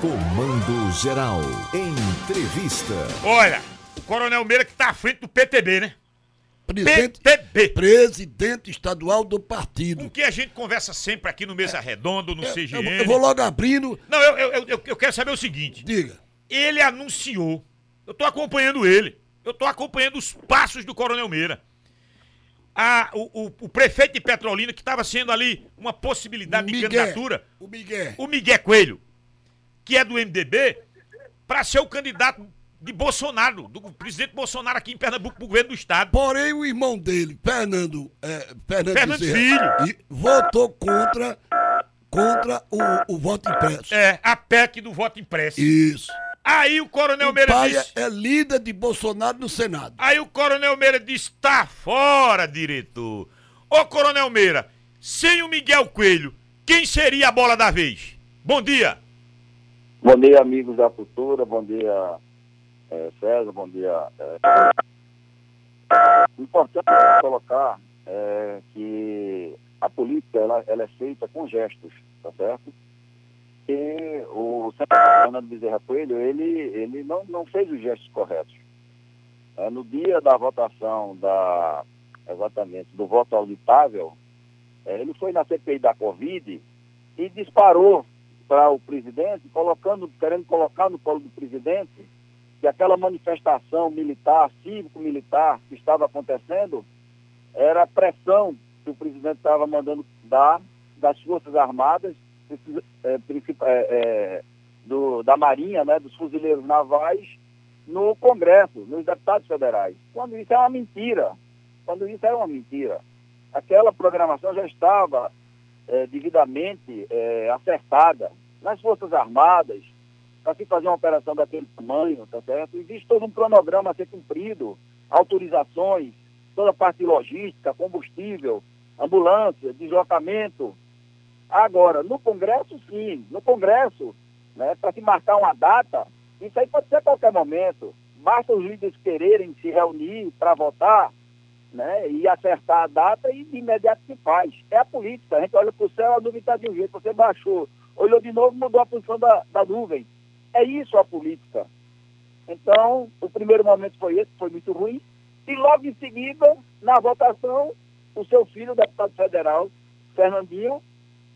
Comando Geral. Entrevista. Olha, o Coronel Meira que tá à frente do PTB, né? Presidente, PTB. presidente estadual do partido. Com que a gente conversa sempre aqui no Mesa Redonda, no Eu, CGN. eu vou logo abrindo. Não, eu, eu, eu, eu quero saber o seguinte. Diga. Ele anunciou, eu tô acompanhando ele, eu tô acompanhando os passos do Coronel Meira. A, o, o, o prefeito de Petrolina, que estava sendo ali uma possibilidade de Miguel. candidatura, O Miguel. o Miguel Coelho, que é do MDB, para ser o candidato de Bolsonaro, do presidente Bolsonaro aqui em Pernambuco, pro governo do estado. Porém, o irmão dele, Fernando, é, Fernando, Fernando Bezerra, e votou contra, contra o, o voto impresso. É, a PEC do voto impresso. Isso. Aí o Coronel O Meira pai disse. é líder de Bolsonaro no Senado. Aí o Coronel Meira disse: tá fora, diretor. Ô Coronel Meira, sem o Miguel Coelho, quem seria a bola da vez? Bom dia. Bom dia, amigos da cultura. Bom dia, eh, César. Bom dia. eh. Importante colocar eh, que a política ela, ela é feita com gestos, tá certo? E o senador Fernando Bezerra Coelho, ele, ele não, não fez os gestos corretos. Eh, no dia da votação da, exatamente, do voto auditável, eh, ele foi na CPI da Covid e disparou para o presidente, colocando, querendo colocar no colo do presidente que aquela manifestação militar, cívico-militar que estava acontecendo era pressão que o presidente estava mandando dar das Forças Armadas, eh, eh, do, da Marinha, né, dos fuzileiros navais, no Congresso, nos deputados federais. Quando isso é uma mentira. Quando isso é uma mentira. Aquela programação já estava eh, devidamente acertada nas Forças Armadas, para se fazer uma operação daquele tamanho, tá certo? Existe todo um cronograma a ser cumprido, autorizações, toda a parte de logística, combustível, ambulância, deslocamento. Agora, no Congresso, sim, no Congresso, né, para se marcar uma data, isso aí pode ser a qualquer momento. Basta os líderes quererem se reunir para votar, né, e acertar a data e de imediato se faz. É a política. A gente olha para o céu, a nuvem está de um jeito, você baixou, olhou de novo, mudou a posição da, da nuvem. É isso a política. Então, o primeiro momento foi esse, foi muito ruim. E logo em seguida, na votação, o seu filho, o deputado federal, Fernandinho,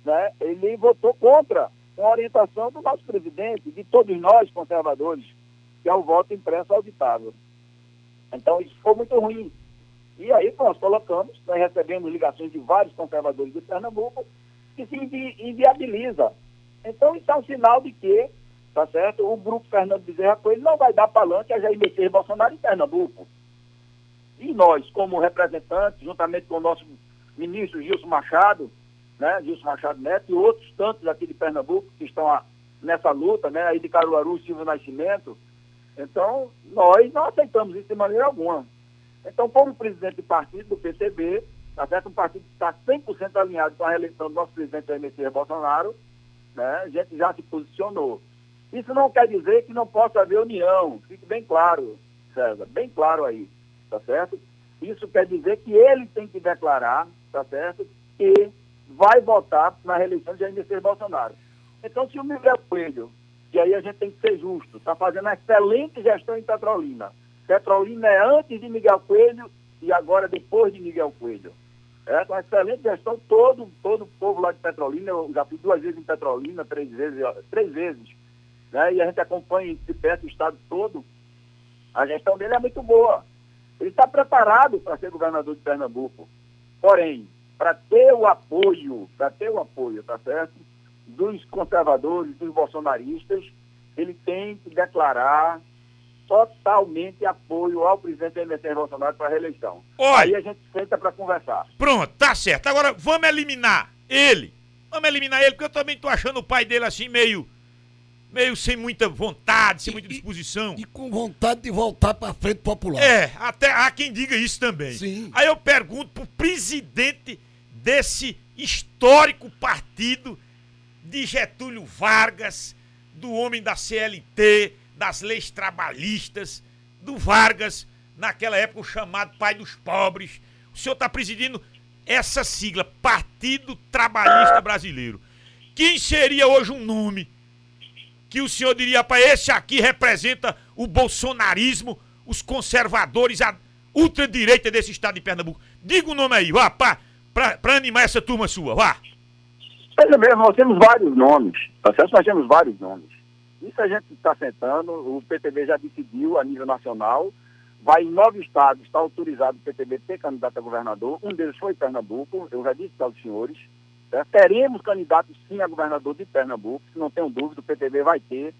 né, ele votou contra, com a orientação do nosso presidente, de todos nós conservadores, que é o voto impresso auditável. Então, isso foi muito ruim. E aí nós colocamos, nós recebemos ligações de vários conservadores de Pernambuco, que se invi inviabiliza. Então, isso é um sinal de que, tá certo, o grupo Fernando Bezerra Coelho não vai dar palanque a Jair Messias Bolsonaro em Pernambuco. E nós, como representantes, juntamente com o nosso ministro Gilson Machado, né, Gilson Machado Neto e outros tantos aqui de Pernambuco que estão a- nessa luta, né, aí de Caruaru, Silvio Nascimento, então nós não aceitamos isso de maneira alguma. Então, como presidente de partido do PCB, tá certo? um partido que está 100% alinhado com a reeleição do nosso presidente Jair Messias Bolsonaro, né? a gente já se posicionou. Isso não quer dizer que não possa haver união, fique bem claro, César, bem claro aí, tá certo? Isso quer dizer que ele tem que declarar, tá certo, que vai votar na reeleição de Jair Messias Bolsonaro. Então, se o Miguel Coelho, que aí a gente tem que ser justo, está fazendo uma excelente gestão em Petrolina. Petrolina é antes de Miguel Coelho e agora depois de Miguel Coelho. É uma excelente gestão, todo, todo o povo lá de Petrolina, eu já fui duas vezes em Petrolina, três vezes, três vezes, né? E a gente acompanha de perto o estado todo. A gestão dele é muito boa. Ele está preparado para ser governador de Pernambuco. Porém, para ter o apoio, para ter o apoio, tá certo? Dos conservadores, dos bolsonaristas, ele tem que declarar totalmente apoio ao presidente Messias Bolsonaro para a reeleição. Olha. Aí a gente senta para conversar. Pronto, tá certo. Agora vamos eliminar ele. Vamos eliminar ele, porque eu também tô achando o pai dele assim meio. meio sem muita vontade, sem muita E- e- disposição. E com vontade de voltar para a frente popular. É, até há quem diga isso também. Sim. Aí eu pergunto pro presidente desse histórico partido de Getúlio Vargas, do homem da CLT, das leis trabalhistas, do Vargas, naquela época o chamado pai dos pobres. O senhor está presidindo essa sigla, Partido Trabalhista Brasileiro. Quem seria hoje um nome que o senhor diria para esse aqui representa o bolsonarismo, os conservadores, a ultradireita desse estado de Pernambuco? Diga o nome aí, vá, pra animar essa turma sua, vá. Veja mesmo, nós temos vários nomes, tá certo? Nós temos vários nomes. Isso a gente está sentando, o PTB já decidiu a nível nacional, vai em nove estados, está autorizado o PTB ter candidato a governador, um deles foi Pernambuco, eu já disse para os senhores, certo? teremos candidatos sim a governador de Pernambuco, se não tenho dúvida, o PTB vai ter,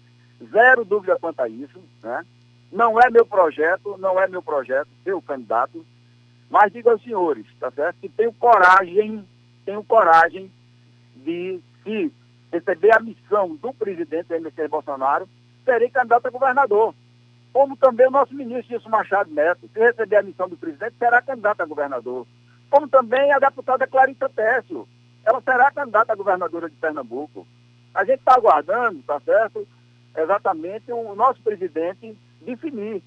zero dúvida quanto a isso, né? Não é meu projeto, não é meu projeto ser o candidato, mas digo aos senhores, tá certo? Que tenho coragem, tenho coragem de, se receber a missão do presidente MC Bolsonaro, serei candidato a governador. Como também o nosso ministro Gilson Machado Neto, se receber a missão do presidente, será candidato a governador. Como também a deputada Clarita Tessio, ela será candidata a governadora de Pernambuco. A gente está aguardando, tá certo? Exatamente o nosso presidente definir.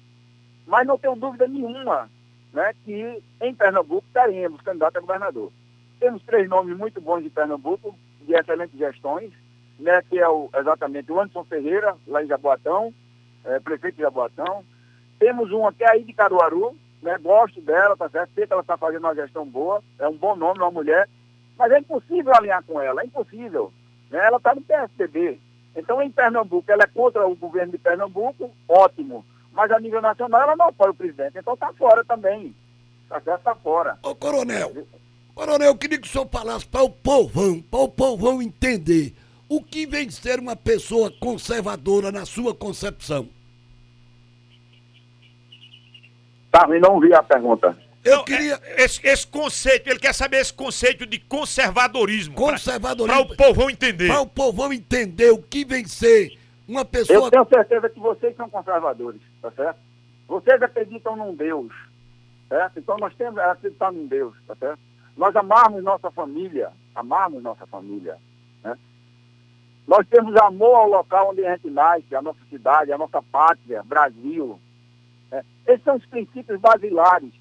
Mas não tenho dúvida nenhuma né, que em Pernambuco teremos candidato a governador. Temos três nomes muito bons de Pernambuco, de excelentes gestões, né, que é o, exatamente o Anderson Ferreira, lá em Jaboatão, é, prefeito de Jaboatão. Temos uma que é aí de Caruaru, né, gosto dela, tá certo? Sei que ela está fazendo uma gestão boa, é um bom nome, uma mulher, mas é impossível alinhar com ela, é impossível. Né? Ela está no PSDB. Então, em Pernambuco, ela é contra o governo de Pernambuco, ótimo. Mas a nível nacional, ela não apoia o presidente. Então, está fora também. Tá certo? Está fora. Ô, coronel, coronel, eu queria que o senhor falasse para o povão, para o povão entender o que vem ser uma pessoa conservadora na sua concepção. Tá, e não vi a pergunta. Eu Não, queria. é, esse, esse conceito, ele quer saber esse conceito de conservadorismo. Conservadorismo. Para o povão entender. Para o povão entender o que vem ser uma Eu pessoa. tenho certeza que vocês são conservadores, tá certo? Vocês acreditam num Deus, certo? Então nós temos que acreditar num Deus, tá certo? Nós amarmos nossa família, amarmos nossa família? Nós temos amor ao local onde a gente nasce, a nossa cidade, a nossa pátria, Brasil. né? Esses são os princípios basilares,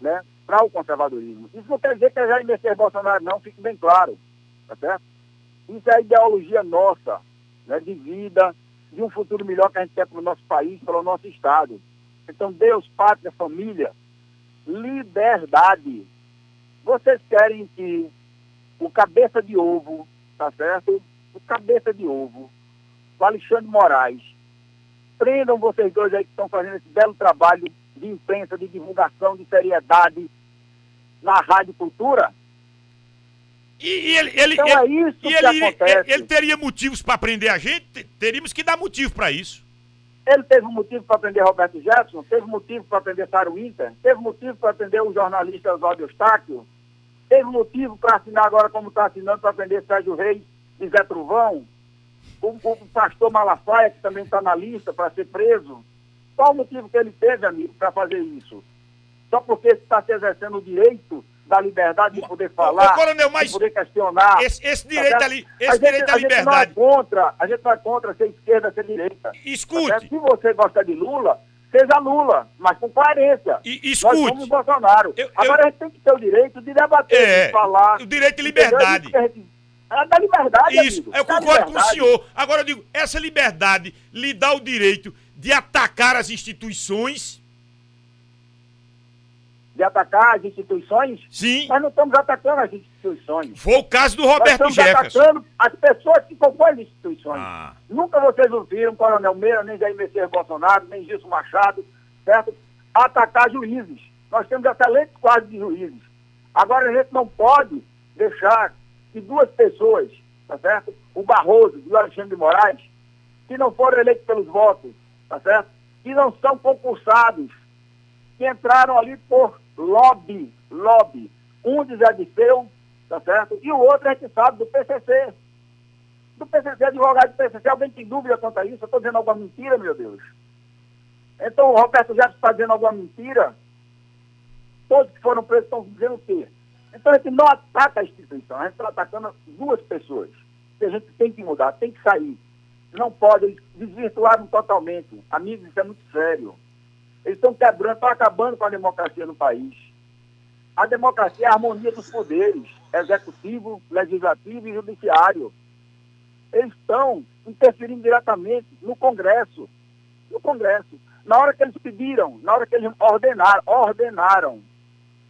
né? Para o conservadorismo. Isso não quer dizer que é Jair Messias Bolsonaro, não, fique bem claro, tá certo? Isso é a ideologia nossa, né? De vida, de um futuro melhor que a gente quer para o nosso país, para o nosso Estado. Então, Deus, pátria, família, liberdade. Vocês querem que o cabeça de ovo, tá certo? O cabeça de ovo, o Alexandre Moraes, prendam vocês dois aí que estão fazendo esse belo trabalho de imprensa, de divulgação, de seriedade na Rádio Cultura. E, e ele, ele, Então ele, é isso que ele, acontece. ele- teria motivos para prender a gente? Te- Teríamos que dar motivo para isso. Ele teve um motivo para prender Roberto Jefferson, teve motivo para prender Saro Winter, teve motivo para prender o jornalista Oswaldo Eustáquio, teve motivo para assinar agora como está assinando para prender Sérgio Reis e Zé Truvão, o, o pastor Malafaia, que também está na lista para ser preso. Qual o motivo que ele teve, amigo, para fazer isso? Só porque está se exercendo o direito da liberdade de poder falar, ô, coronel, mas de poder questionar. Esse, esse Tá direito certo? ali, a esse gente, direito à a gente não é liberdade. contra, a gente não é contra ser esquerda, ser direita. Tá Escute. certo? Se você gosta de Lula, seja Lula, mas com coerência. E- Nós escute. somos Bolsonaro. Eu- Agora eu- a gente tem que ter o direito de debater, É, de falar. o direito de entendeu? liberdade. Isso que a gente- É da liberdade, Isso, amigo. eu concordo com o senhor. Agora eu digo, essa liberdade lhe dá o direito de atacar as instituições? De atacar as instituições. Sim. Nós não estamos atacando as instituições. Foi o caso do Nós Roberto estamos Jefferson. atacando as pessoas que compõem as instituições. Ah. Nunca vocês ouviram Coronel Meira, nem Jair Messias Bolsonaro, nem Gilson Machado, certo? Atacar juízes. Nós temos excelentes quadros de juízes. Agora a gente não pode deixar que duas pessoas, tá certo? O Barroso e o Alexandre de Moraes, que não foram eleitos pelos votos, tá certo? Que não são concursados, que entraram ali por lobby, lobby. Um de Zé Disseu, tá certo? E o outro a gente sabe do PCC. Do PCC, advogado do PCC, alguém tem dúvida quanto a isso? Eu estou dizendo alguma mentira, meu Deus? Então o Roberto Jefferson está dizendo alguma mentira? Todos que foram presos estão dizendo o quê? Então a gente não ataca a instituição, a gente está atacando duas pessoas. Que a gente tem que mudar, tem que sair. Não pode, eles desvirtuaram totalmente. Amigos, isso é muito sério. Eles estão quebrando, estão acabando com a democracia no país. A democracia é a harmonia dos poderes, executivo, legislativo e judiciário. eles estão interferindo diretamente no Congresso. No Congresso. Na hora que eles pediram, na hora que eles ordenaram, ordenaram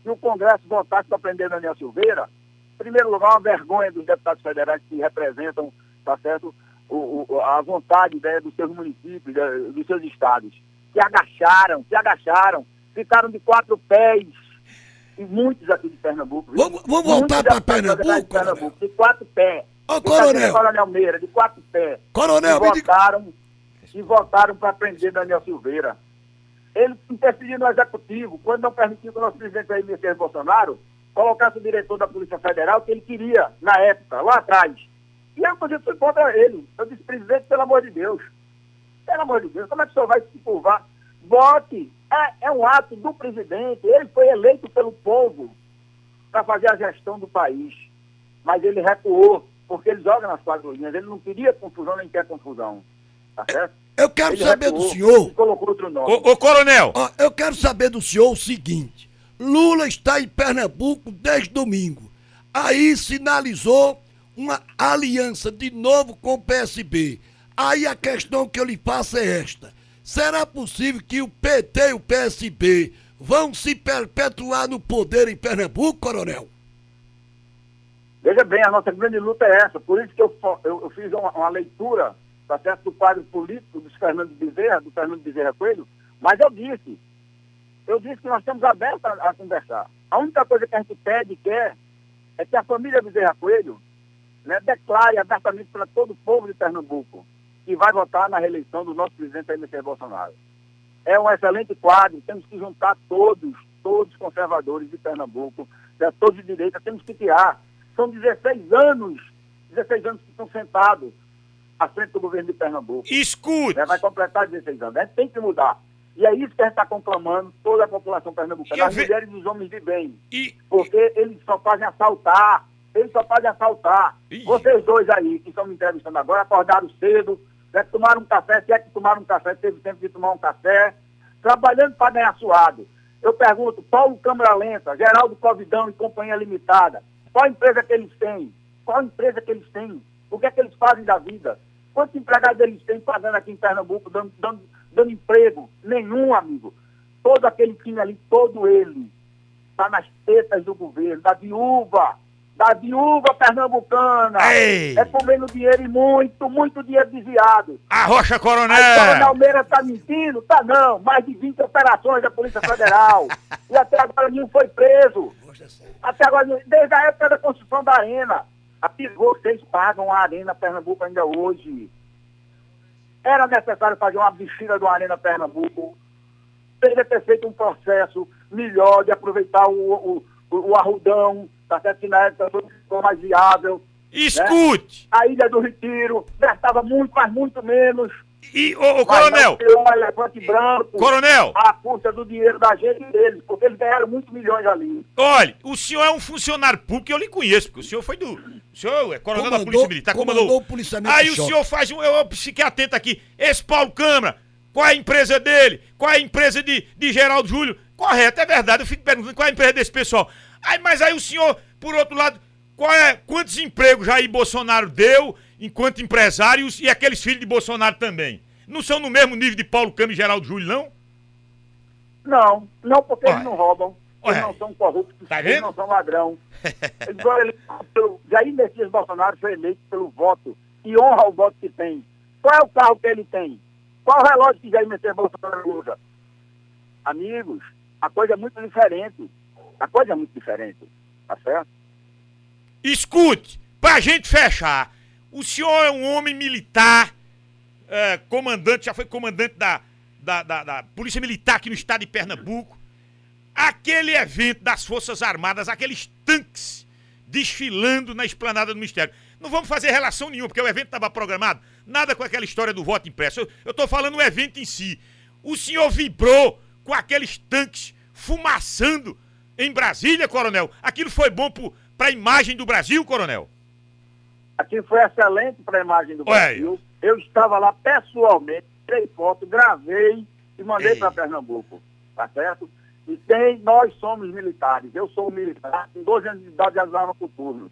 que o Congresso votasse para prender Daniel Silveira, em primeiro lugar, uma vergonha dos deputados federais que representam, tá certo, o, o, a vontade né, dos seus municípios, dos seus estados. Se agacharam, se agacharam, ficaram de quatro pés, e muitos aqui de Pernambuco. Vamos, vamos voltar para Pernambuco, de Pernambuco, de quatro pés. Ô, coronel. Coronel Meira, de quatro pés. Coronel, e votaram, e votaram para prender Daniel Silveira. Ele interferiu no executivo, quando não permitiu que o nosso presidente Jair Messias Bolsonaro colocasse o diretor da Polícia Federal que ele queria, na época, lá atrás. E eu, inclusive, fui contra ele. Eu disse, presidente, pelo amor de Deus. Pelo amor de Deus, como é que o senhor vai se curvar? Vote. É, é um ato do presidente. Ele foi eleito pelo povo para fazer a gestão do país. Mas ele recuou, porque ele joga nas quatro linhas. Ele não queria confusão, nem quer confusão. Tá certo? Eu quero ele saber recuou, do senhor. Colocou outro nome. Ô, ô coronel. Ó, eu quero saber do senhor o seguinte. Lula está em Pernambuco desde domingo. Aí sinalizou uma aliança de novo com o PSB. Aí a questão que eu lhe faço é esta: será possível que o PT e o PSB vão se perpetuar no poder em Pernambuco, coronel? Veja bem, a nossa grande luta é essa. Por isso que eu, eu, eu fiz uma, uma, leitura tá certo, do quadro político do Fernando Bezerra, do Fernando Bezerra Coelho, mas eu disse, eu disse que nós estamos abertos a, a conversar. A única coisa que a gente pede e quer é que a família Bezerra Coelho né, declare abertamente para todo o povo de Pernambuco que vai votar na reeleição do nosso presidente MC Bolsonaro. É um excelente quadro, temos que juntar todos, todos os conservadores de Pernambuco, né, todos de direita, temos que tirar. São 16 anos, 16 anos que estão sentados à frente do governo de Pernambuco. Escute! Né, vai completar 16 anos, né, tem que mudar. E é isso que a gente está conclamando, toda a população pernambucana, as ve... mulheres e os homens de bem. E... Porque eles só fazem assaltar, eles só fazem assaltar. Ih. Vocês dois aí, que estão me entrevistando agora, acordaram cedo, né, tomaram um café, se é que tomaram um café, teve tempo de tomar um café, trabalhando para ganhar suado. Eu pergunto, Paulo Câmara Lenta, Geraldo Covidão e Companhia Limitada, qual empresa que eles têm? Qual empresa que eles têm? O que é que eles fazem da vida? Quantos empregados eles têm pagando aqui em Pernambuco, dando, dando, dando emprego? Nenhum, amigo. Todo aquele time ali, todo ele, está nas tetas do governo, da viúva, da viúva pernambucana. Ei. É comendo dinheiro e muito, muito dinheiro desviado. A Rocha Coronel. A Coronel Meira está mentindo? Tá não. Mais de 20 operações da Polícia Federal. e até agora nenhum foi preso. Até agora, desde a época da construção da arena. Aqui vocês pagam a Arena Pernambuco ainda hoje. Era necessário fazer uma bexiga do Arena Pernambuco. Teria ter feito um processo melhor de aproveitar o, o, o arrudão, tá certo? Que na época foi mais viável. Escute! Né? A Ilha do Retiro gastava muito, mas muito menos. E, ô, ô coronel! Um elefante branco. Coronel! A custa do dinheiro da gente deles, porque eles ganharam muitos milhões ali. Olha, o senhor é um funcionário público eu lhe conheço, porque o senhor foi do. O senhor é coronel comandou, da Polícia Militar, comandou. comandou o policiamento Aí o senhor faz um. Eu fiquei atento aqui. Esse Paulo Câmara, qual é a empresa dele? Qual é a empresa de, de Geraldo Júlio? Correto, é verdade. Eu fico perguntando qual é a empresa desse pessoal. Aí, mas aí o senhor, por outro lado, qual é, quantos empregos Jair Bolsonaro deu enquanto empresários e aqueles filhos de Bolsonaro também? Não são no mesmo nível de Paulo Câmara e Geraldo Júlio, não? Não, não porque eles não roubam, eles não são corruptos, tá eles não são ladrão. foram eleitos pelo, Jair Messias Bolsonaro foi eleito pelo voto e honra o voto que tem. Qual é o carro que ele tem? Qual o relógio que Jair Messias Bolsonaro usa? Amigos, a coisa é muito diferente. A coisa é muito diferente, tá certo? Escute, pra gente fechar, o senhor é um homem militar, é, comandante, já foi comandante da, da, da, da, Polícia Militar aqui no estado de Pernambuco. Aquele evento das Forças Armadas, aqueles tanques desfilando na esplanada do Ministério. Não vamos fazer relação nenhuma, porque o evento estava programado. Nada com aquela história do voto impresso. Eu, tô falando o evento em si. O senhor vibrou com aqueles tanques fumaçando em Brasília, coronel. Aquilo foi bom para a imagem do Brasil, coronel? Aquilo foi excelente para a imagem do Brasil. Eu estava lá pessoalmente, tirei foto, gravei e mandei para Pernambuco, tá certo? E tem, nós somos militares. Eu sou militar, com 12 anos de idade de arma por turno.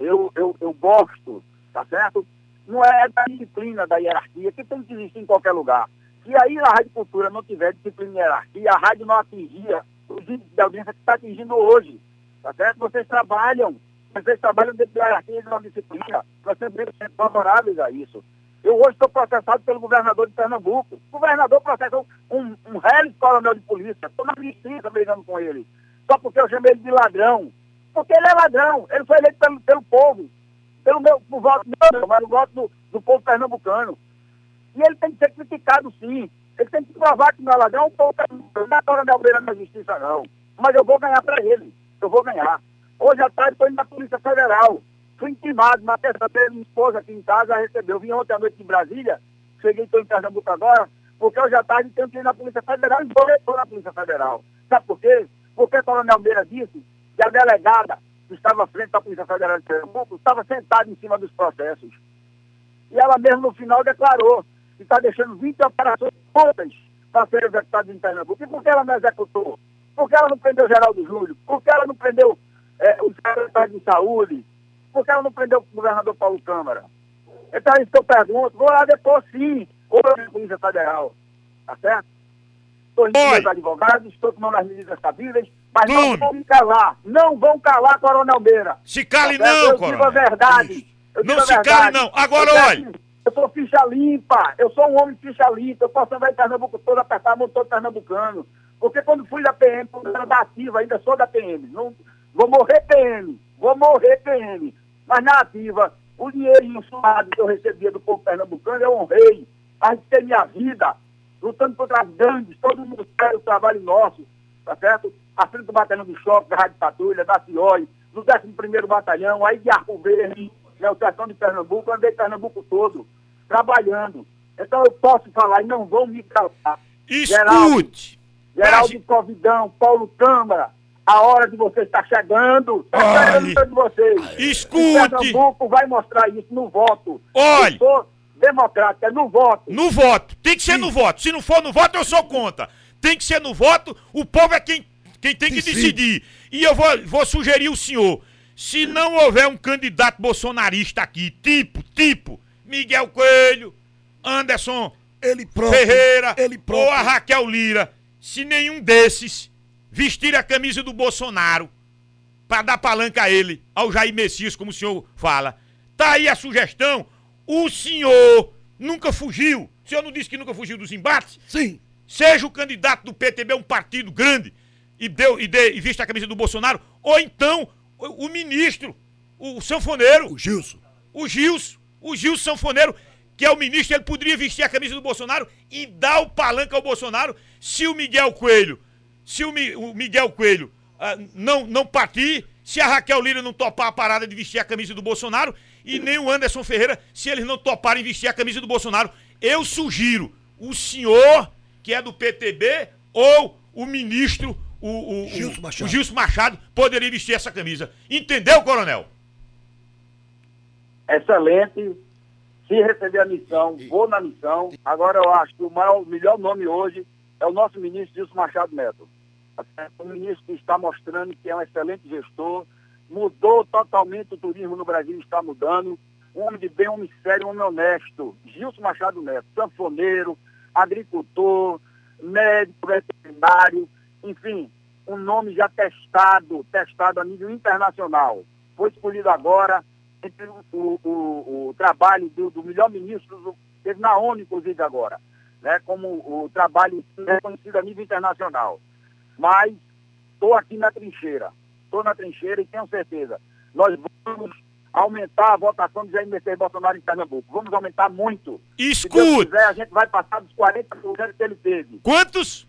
Eu, eu, eu gosto, tá certo? não é da disciplina, da hierarquia, que tem que existir em qualquer lugar. Se aí a Rádio Cultura não tiver disciplina e hierarquia, a rádio não atingia os índices de audiência que está atingindo hoje. Tá certo? Vocês trabalham, vocês trabalham dentro da hierarquia e da disciplina. Nós sempre somos favoráveis a isso. Eu hoje estou processado pelo governador de Pernambuco. O governador processou um, um réis coronel de polícia. Estou na justiça brigando com ele. Só porque eu chamei ele de ladrão. Porque ele é ladrão. Ele foi eleito pelo, pelo povo. Pelo meu por voto meu, mas o voto do, do povo pernambucano. E ele tem que ser criticado, sim. Ele tem que provar que não é ladrão. O povo pernambucano não é coronel na justiça, não. Mas eu vou ganhar para ele. Eu vou ganhar. Hoje à tarde estou indo na Polícia Federal fui intimado na terça-feira, minha esposa aqui em casa recebeu. Vim ontem à noite de Brasília, cheguei, estou em Pernambuco agora, porque hoje à tarde tenho que ir na Polícia Federal e vou na Polícia Federal. Sabe por quê? Porque o Coronel Meira disse que a delegada que estava à frente da Polícia Federal de Pernambuco estava sentada em cima dos processos. E ela mesmo no final declarou que está deixando 20 operações prontas para serem executadas em Pernambuco. E por que ela não executou? Por que ela não prendeu Geraldo Júlio? Por que ela não prendeu é, os secretários de saúde? Por que ela não prendeu o governador Paulo Câmara? Então é isso que eu pergunto. Vou lá depois sim, ou na Polícia Federal. Tá certo? Estou meus advogados, estou tomando as medidas cabíveis, mas não vão me calar. Não vão calar, Coronel Beira. Se cale tá não, eu Coronel. Digo a verdade. Eu não se cale não. Agora eu olha. Eu sou ficha limpa, eu sou um homem ficha limpa, eu posso andar em Pernambuco todo, apertar a mão todo pernambucano. Porque quando fui da PM, quando era da ativa, ainda sou da PM. Não, vou morrer PM, vou morrer PM. Mas na ativa, o dinheiro suado que eu recebia do povo pernambucano, eu honrei, arrisquei minha vida, lutando contra as gangues, todo mundo sabe o trabalho nosso, tá certo? À frente do batalhão do choque, da Rádio Patrulha, da CIOI, do 11º Batalhão, aí de Arco Verde, né, o sertão de Pernambuco, eu andei Pernambuco todo, trabalhando. Então eu posso falar e não vão me calar. Escute! Geraldo, Geraldo Covidão, Paulo Câmara, a hora de vocês está chegando. Está chegando de vocês. Escute. O Pernambuco vai mostrar isso no voto. Olha. Eu democrática, é no voto. No voto. Tem que ser Sim. no voto. Se não for no voto, eu sou contra. Tem que ser no voto. O povo é quem, quem tem que Sim. decidir. E eu vou, vou sugerir o senhor. Se não houver um candidato bolsonarista aqui, tipo, tipo, Miguel Coelho, Anderson ele próprio, Ferreira ele próprio. ou a Raquel Lira, se nenhum desses vestir a camisa do Bolsonaro para dar palanca a ele, ao Jair Messias, como o senhor fala. Tá aí a sugestão. O senhor nunca fugiu. O senhor não disse que nunca fugiu dos embates? Sim. Seja o candidato do PTB, um partido grande, e, deu, e, dê, e vista a camisa do Bolsonaro, ou então o, o ministro, o sanfoneiro. O Gilson. O Gilson. O Gilson Sanfoneiro, que é o ministro, ele poderia vestir a camisa do Bolsonaro e dar o palanca ao Bolsonaro se o Miguel Coelho se o, Mi, o Miguel Coelho uh, não, não partir, se a Raquel Lira não topar a parada de vestir a camisa do Bolsonaro e nem o Anderson Ferreira, se eles não toparem vestir a camisa do Bolsonaro, eu sugiro o senhor, que é do PTB, ou o ministro, o, o, Gilson, o, Machado. o Gilson Machado, poderia vestir essa camisa. Entendeu, coronel? Excelente. Se receber a missão, vou na missão. Agora eu acho que o maior, melhor nome hoje é o nosso ministro Gilson Machado Neto. O ministro que está mostrando que é um excelente gestor, mudou totalmente o turismo no Brasil, está mudando. Um homem de bem, um homem sério, um homem honesto. Gilson Machado Neto, sanfoneiro, agricultor, médico, veterinário, enfim, um nome já testado, testado a nível internacional. Foi escolhido agora entre o, o, o, trabalho do, do melhor ministro, teve na ONU, inclusive, agora né, como o trabalho reconhecido a nível internacional. Mas estou aqui na trincheira, estou na trincheira e tenho certeza, nós vamos aumentar a votação de Jair Messias Bolsonaro em Pernambuco. Vamos aumentar muito. Escute! Se quiser, a gente vai passar dos 40% que ele teve. Quantos?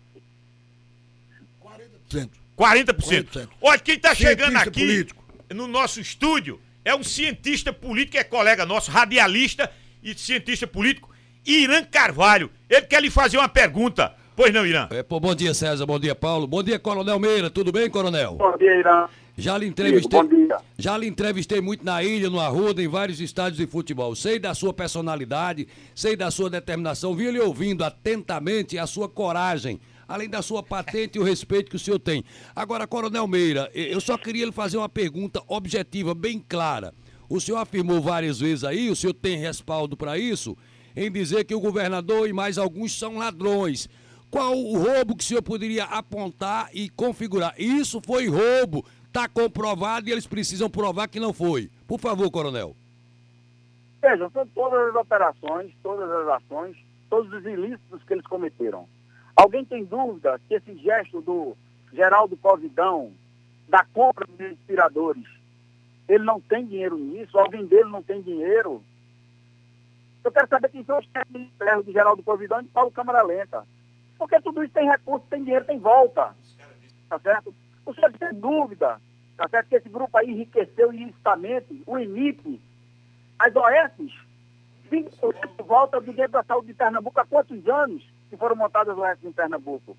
40%. 40%. 40%. Olha, quem está chegando aqui político. no nosso estúdio é um cientista político, é colega nosso, radialista e cientista político, Irã Carvalho. Ele quer lhe fazer uma pergunta. Pois não, Irã? É, pô, bom dia, César. Bom dia, Paulo. Bom dia, Coronel Meira. Tudo bem, Coronel? Bom dia, Irã. Já lhe entrevistei. Bom dia. Já lhe entrevistei muito na ilha, no Arruda, em vários estádios de futebol. Sei da sua personalidade, sei da sua determinação. Vim lhe ouvindo atentamente a sua coragem, além da sua patente e o respeito que o senhor tem. Agora, Coronel Meira, eu só queria lhe fazer uma pergunta objetiva, bem clara. O senhor afirmou várias vezes aí, o senhor tem respaldo para isso, em dizer que o governador e mais alguns são ladrões. Qual o roubo que o senhor poderia apontar e configurar? Isso foi roubo, está comprovado e eles precisam provar que não foi. Por favor, coronel. Vejam, todas as operações, todas as ações, todos os ilícitos que eles cometeram. Alguém tem dúvida que esse gesto do Geraldo Covidão, da compra de respiradores, ele não tem dinheiro nisso? Alguém dele não tem dinheiro? Eu quero saber quem foi o chefe de ferro de Geraldo Covidão e de Paulo Câmara Lenta. Porque tudo isso tem recurso, tem dinheiro, tem volta. Tá certo? O senhor tem dúvida, tá certo? Que esse grupo aí enriqueceu ilicitamente, o INIP, as OS, 20% de volta do dinheiro da saúde de Pernambuco há quantos anos que foram montadas as OS em Pernambuco?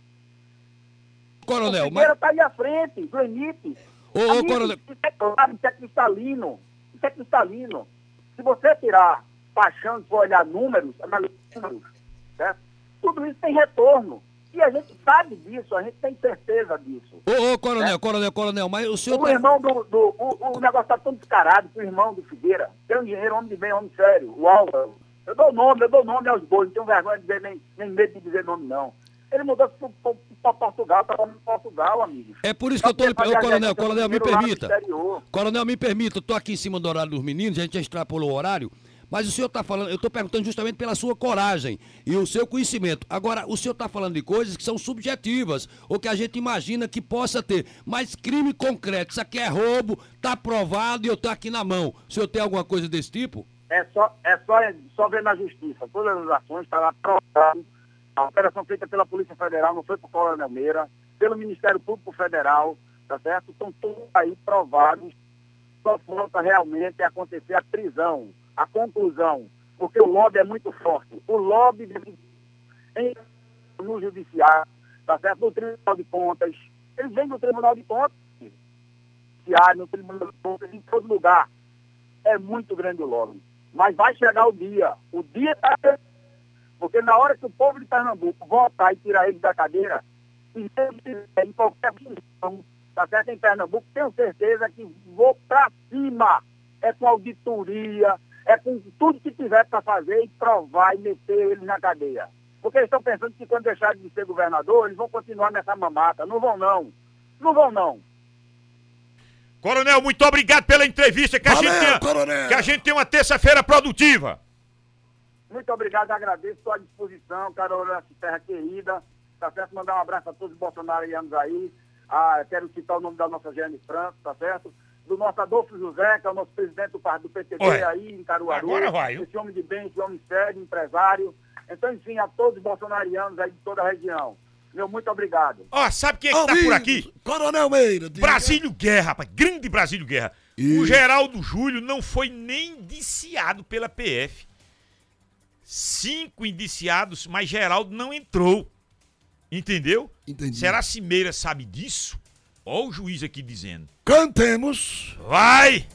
Coronel, o mas... está aí à frente, do INIP. Ô, ô, coronel... Isso é claro, isso é cristalino. Isso é cristalino. Se você tirar paixão e for olhar números, analisar números, certo? tudo isso tem retorno. E a gente sabe disso, a gente tem certeza disso. Ô, ô coronel, coronel, coronel, mas o senhor. O tá... irmão do. do o, o, negócio está tão descarado que o irmão do Figueira tem um dinheiro, homem de bem, homem sério, o Álvaro. Eu dou nome, eu dou nome aos bois, não tenho vergonha de dizer, nem, nem medo de dizer nome, não. Ele mudou para Portugal, para Portugal, amigos. É por isso que eu estou. Ô, coronel, coronel, me permita. Coronel, me permita, eu estou aqui em cima do horário dos meninos, a gente já extrapolou o horário. Mas o senhor está falando, eu estou perguntando justamente pela sua coragem e o seu conhecimento. Agora, o senhor está falando de coisas que são subjetivas, ou que a gente imagina que possa ter. Mas crime concreto, isso aqui é roubo, está provado e eu estou aqui na mão. O senhor tem alguma coisa desse tipo? É só, é só, é só ver na justiça. Todas as ações estão lá provado. A operação feita pela Polícia Federal não foi por Coronel Meira, pelo Ministério Público Federal, tá certo? Estão todos aí provados. Só falta realmente acontecer a prisão a conclusão, porque o lobby é muito forte. O lobby no judiciário, tá certo? no Tribunal de Contas, eles vêm do Tribunal de Contas, no Tribunal de Contas, em todo lugar. É muito grande o lobby. Mas vai chegar o dia. O dia está porque na hora que o povo de Pernambuco votar e tirar ele da cadeira, em qualquer função, tá certo? Em Pernambuco, tenho certeza que vou para cima. É com auditoria, é com tudo que tiver para fazer e provar e meter eles na cadeia. Porque eles estão pensando que quando deixarem de ser governador, eles vão continuar nessa mamata. Não vão não. Não vão não. Coronel, muito obrigado pela entrevista. Que, Valeu, a, gente tenha, que a gente tenha uma terça-feira produtiva. Muito obrigado, agradeço. Estou à disposição, Carolina Terra querida. Tá certo? Mandar um abraço a todos os bolsonarianos aí. Ah, quero citar o nome da nossa Jane Franco, tá certo? Do nosso Adolfo José, que é o nosso presidente do, do PTB Oi. aí em Caruaru. Agora vai. Esse homem de bem, esse homem sério, empresário. Então, enfim, a todos os bolsonarianos aí de toda a região. Meu muito obrigado. Ó, sabe quem é que tá por aqui? Coronel Meira. Brasílio Guerra, rapaz. Grande Brasílio Guerra. E... O Geraldo Júlio não foi nem indiciado pela PF. Cinco indiciados, mas Geraldo não entrou. Entendeu? Entendi. Será que Meira sabe disso? Olha o juiz aqui dizendo. Cantemos. Vai!